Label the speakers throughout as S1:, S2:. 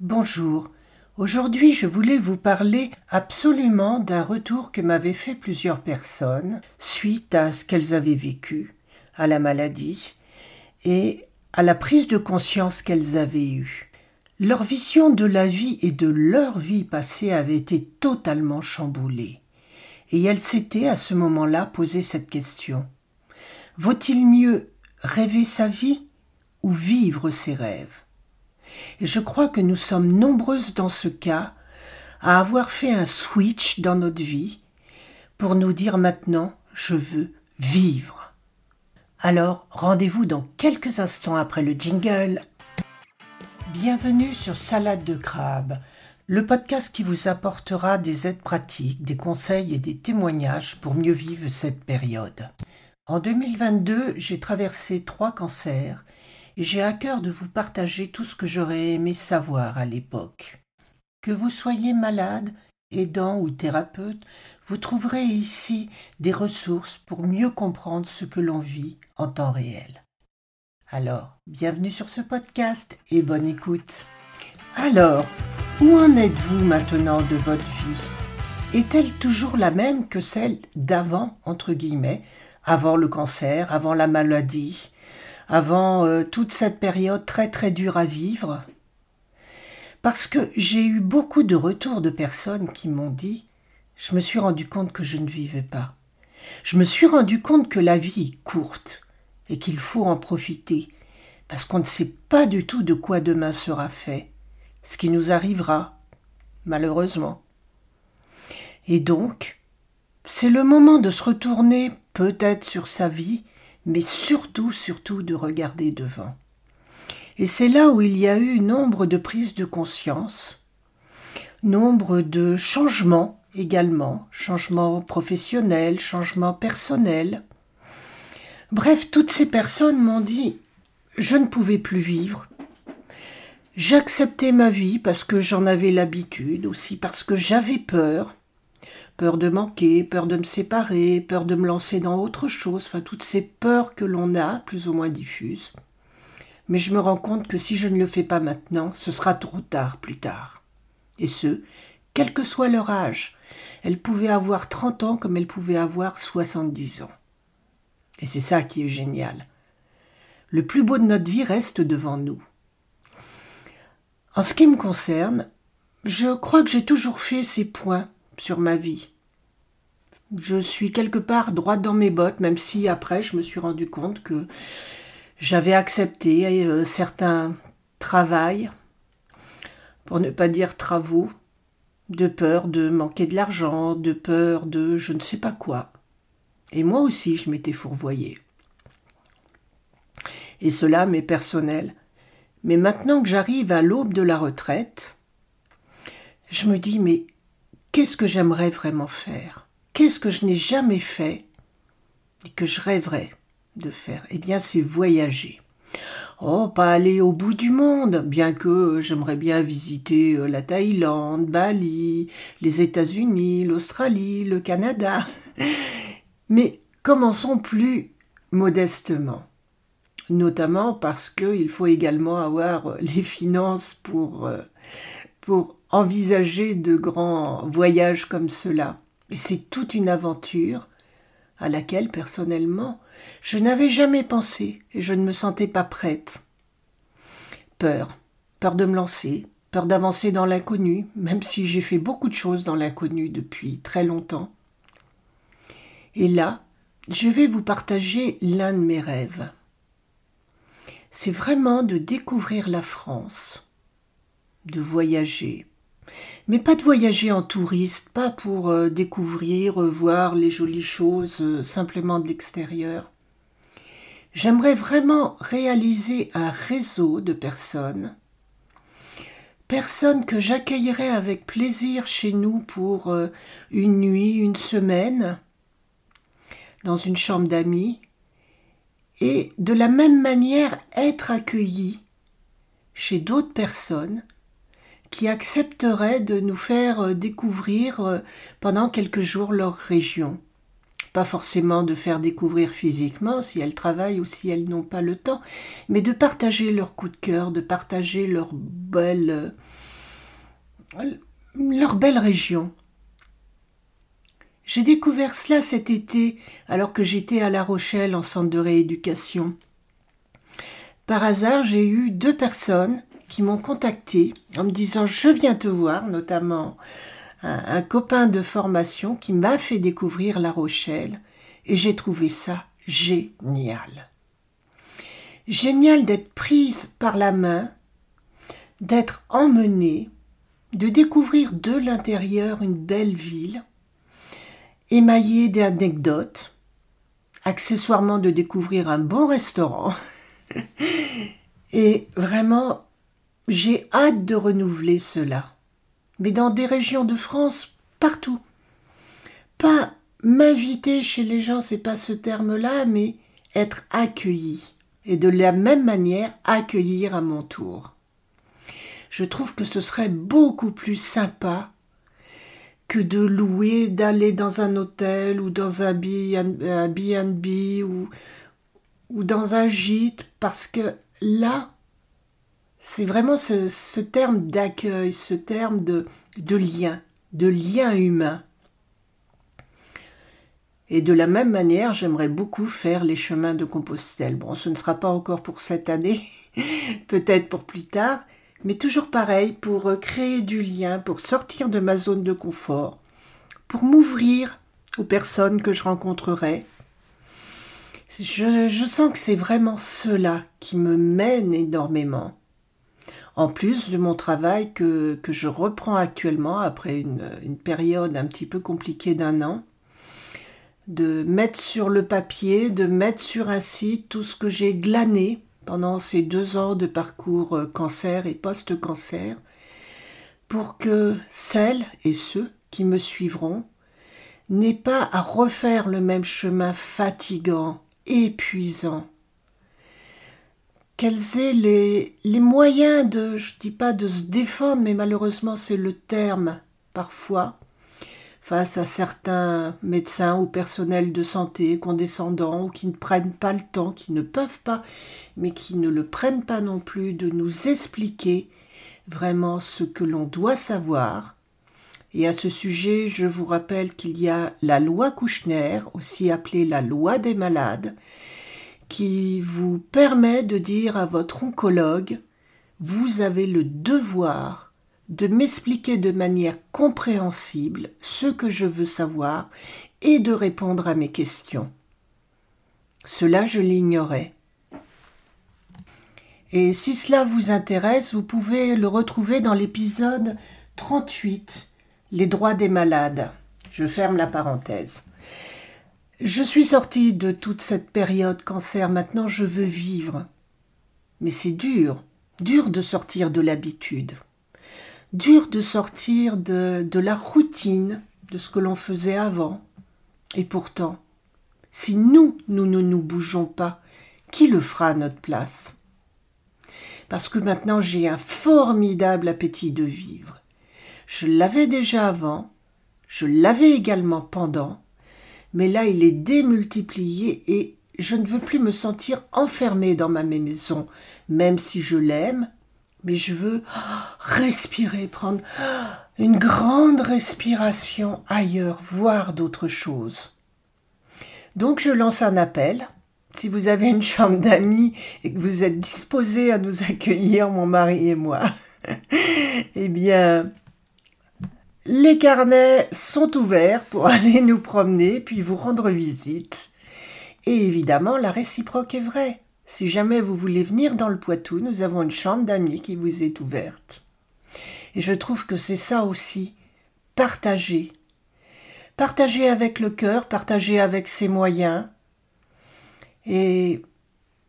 S1: Bonjour. Aujourd'hui, je voulais vous parler absolument d'un retour que m'avaient fait plusieurs personnes suite à ce qu'elles avaient vécu, à la maladie et à la prise de conscience qu'elles avaient eue. Leur vision de la vie et de leur vie passée avait été totalement chamboulée. Et elles s'étaient à ce moment-là posé cette question. Vaut-il mieux rêver sa vie ou vivre ses rêves? Et je crois que nous sommes nombreuses dans ce cas à avoir fait un switch dans notre vie pour nous dire maintenant je veux vivre. Alors rendez-vous dans quelques instants après le jingle. Bienvenue sur Salade de crabe, le podcast qui vous apportera des aides pratiques, des conseils et des témoignages pour mieux vivre cette période. En 2022, j'ai traversé trois cancers j'ai à cœur de vous partager tout ce que j'aurais aimé savoir à l'époque. Que vous soyez malade, aidant ou thérapeute, vous trouverez ici des ressources pour mieux comprendre ce que l'on vit en temps réel. Alors, bienvenue sur ce podcast et bonne écoute. Alors, où en êtes-vous maintenant de votre vie? Est-elle toujours la même que celle d'avant, entre guillemets, avant le cancer, avant la maladie, avant euh, toute cette période très très dure à vivre Parce que j'ai eu beaucoup de retours de personnes qui m'ont dit je me suis rendu compte que je ne vivais pas. Je me suis rendu compte que la vie est courte et qu'il faut en profiter, parce qu'on ne sait pas du tout de quoi demain sera fait, ce qui nous arrivera, malheureusement. Et donc, c'est le moment de se retourner peut-être sur sa vie, mais surtout, surtout de regarder devant. Et c'est là où il y a eu nombre de prises de conscience, nombre de changements également, changements professionnels, changements personnels. Bref, toutes ces personnes m'ont dit je ne pouvais plus vivre. J'acceptais ma vie parce que j'en avais l'habitude, aussi parce que j'avais peur, peur de manquer, peur de me séparer, peur de me lancer dans autre chose, enfin toutes ces peurs que l'on a, plus ou moins diffuses. Mais je me rends compte que si je ne le fais pas maintenant, ce sera trop tard plus tard. Et ce, quel que soit leur âge. Elles pouvaient avoir 30 ans comme elles pouvaient avoir 70 ans. Et c'est ça qui est génial. Le plus beau de notre vie reste devant nous. En ce qui me concerne, je crois que j'ai toujours fait ces points sur ma vie. Je suis quelque part droite dans mes bottes, même si après je me suis rendu compte que j'avais accepté euh, certains travails, pour ne pas dire travaux, de peur de manquer de l'argent, de peur de je ne sais pas quoi. Et moi aussi je m'étais fourvoyée. Et cela m'est personnel. Mais maintenant que j'arrive à l'aube de la retraite, je me dis mais Qu'est-ce que j'aimerais vraiment faire? Qu'est-ce que je n'ai jamais fait et que je rêverais de faire? Eh bien, c'est voyager. Oh, pas aller au bout du monde, bien que j'aimerais bien visiter euh, la Thaïlande, Bali, les États-Unis, l'Australie, le Canada. Mais commençons plus modestement. Notamment parce qu'il faut également avoir les finances pour, euh, pour envisager de grands voyages comme cela. Et c'est toute une aventure à laquelle, personnellement, je n'avais jamais pensé et je ne me sentais pas prête. Peur, peur de me lancer, peur d'avancer dans l'inconnu, même si j'ai fait beaucoup de choses dans l'inconnu depuis très longtemps. Et là, je vais vous partager l'un de mes rêves. C'est vraiment de découvrir la France, de voyager, mais pas de voyager en touriste, pas pour euh, découvrir, voir les jolies choses euh, simplement de l'extérieur. J'aimerais vraiment réaliser un réseau de personnes, personnes que j'accueillerais avec plaisir chez nous pour euh, une nuit, une semaine, dans une chambre d'amis, et de la même manière être accueillis chez d'autres personnes qui accepteraient de nous faire euh, découvrir euh, pendant quelques jours leur région. Pas forcément de faire découvrir physiquement si elles travaillent ou si elles n'ont pas le temps, mais de partager leur coup de cœur, de partager leurs belles, leur belle région. J'ai découvert cela cet été alors que j'étais à La Rochelle en centre de rééducation. Par hasard, j'ai eu deux personnes qui m'ont contacté en me disant je viens te voir, notamment un, copain de formation qui m'a fait découvrir La Rochelle et j'ai trouvé ça génial. Génial d'être prise par la main, d'être emmenée, de découvrir de l'intérieur une belle ville, émaillée d'anecdotes, accessoirement de découvrir un bon restaurant. et vraiment, j'ai hâte de renouveler cela mais dans des régions de France, partout. Pas m'inviter chez les gens, c'est pas ce terme-là, mais être accueilli. Et de la même manière, accueillir à mon tour. Je trouve que ce serait beaucoup plus sympa que de louer, d'aller dans un hôtel ou dans un B&B ou, ou dans un gîte, parce que là, c'est vraiment ce, terme d'accueil, ce terme de, lien, de lien humain. Et de la même manière, j'aimerais beaucoup faire les chemins de Compostelle. Bon, ce ne sera pas encore pour cette année, peut-être pour plus tard, mais toujours pareil, pour euh, créer du lien, pour sortir de ma zone de confort, pour m'ouvrir aux personnes que je rencontrerai. Je sens que c'est vraiment cela qui me mène énormément en plus de mon travail que, je reprends actuellement après une, une, période un petit peu compliquée d'un an, de mettre sur le papier, de mettre sur un site tout ce que j'ai glané pendant ces deux ans de parcours euh, cancer et post-cancer, pour que celles et ceux qui me suivront n'aient pas à refaire le même chemin fatigant, épuisant, qu'elles aient les, moyens de, je dis pas de se défendre, mais malheureusement c'est le terme parfois, face à certains médecins ou personnels de santé condescendants ou qui ne prennent pas le temps, qui ne peuvent pas, mais qui ne le prennent pas non plus de nous expliquer vraiment ce que l'on doit savoir. Et à ce sujet, je vous rappelle qu'il y a la loi Kouchner, aussi appelée la loi des malades, qui vous permet de dire à votre oncologue Vous avez le devoir de m'expliquer de manière compréhensible ce que je veux savoir et de répondre à mes questions. Cela, je l'ignorais. Et si cela vous intéresse, vous pouvez le retrouver dans l'épisode 38, Les droits des malades. Je ferme la parenthèse. Je suis sortie de toute cette période cancer, maintenant je veux vivre. Mais c'est dur, dur de sortir de l'habitude, dur de sortir de, la routine de ce que l'on faisait avant. Et pourtant, si nous, nous ne nous bougeons pas, qui le fera à notre place? Parce que maintenant j'ai un formidable appétit de vivre. Je l'avais déjà avant, je l'avais également pendant, mais là il est démultiplié et je ne veux plus me sentir enfermée dans ma maison, même si je l'aime, mais je veux respirer, prendre une grande respiration ailleurs, voir d'autres choses. Donc je lance un appel. Si vous avez une chambre d'amis et que vous êtes disposé à nous accueillir, mon mari et moi, eh bien, les carnets sont ouverts pour aller nous promener puis vous rendre visite. Et évidemment, la réciproque est vraie. Si jamais vous voulez venir dans le Poitou, nous avons une chambre d'amis qui vous est ouverte. Et je trouve que c'est ça aussi, partager. Partager avec le cœur, partager avec ses moyens, et,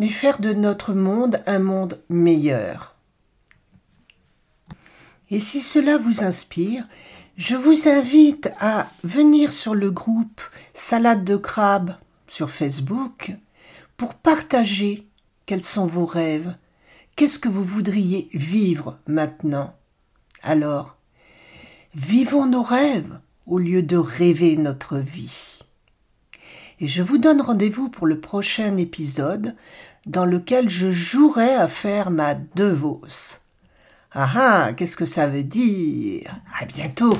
S1: et faire de notre monde un monde meilleur. Et si cela vous inspire, je vous invite à venir sur le groupe Salade de crabe sur Facebook pour partager quels sont vos rêves, qu'est-ce que vous voudriez vivre maintenant? Alors, vivons nos rêves au lieu de rêver notre vie. Et je vous donne rendez-vous pour le prochain épisode dans lequel je jouerai à faire ma devos. Ah ah, qu'est-ce que ça veut dire? À bientôt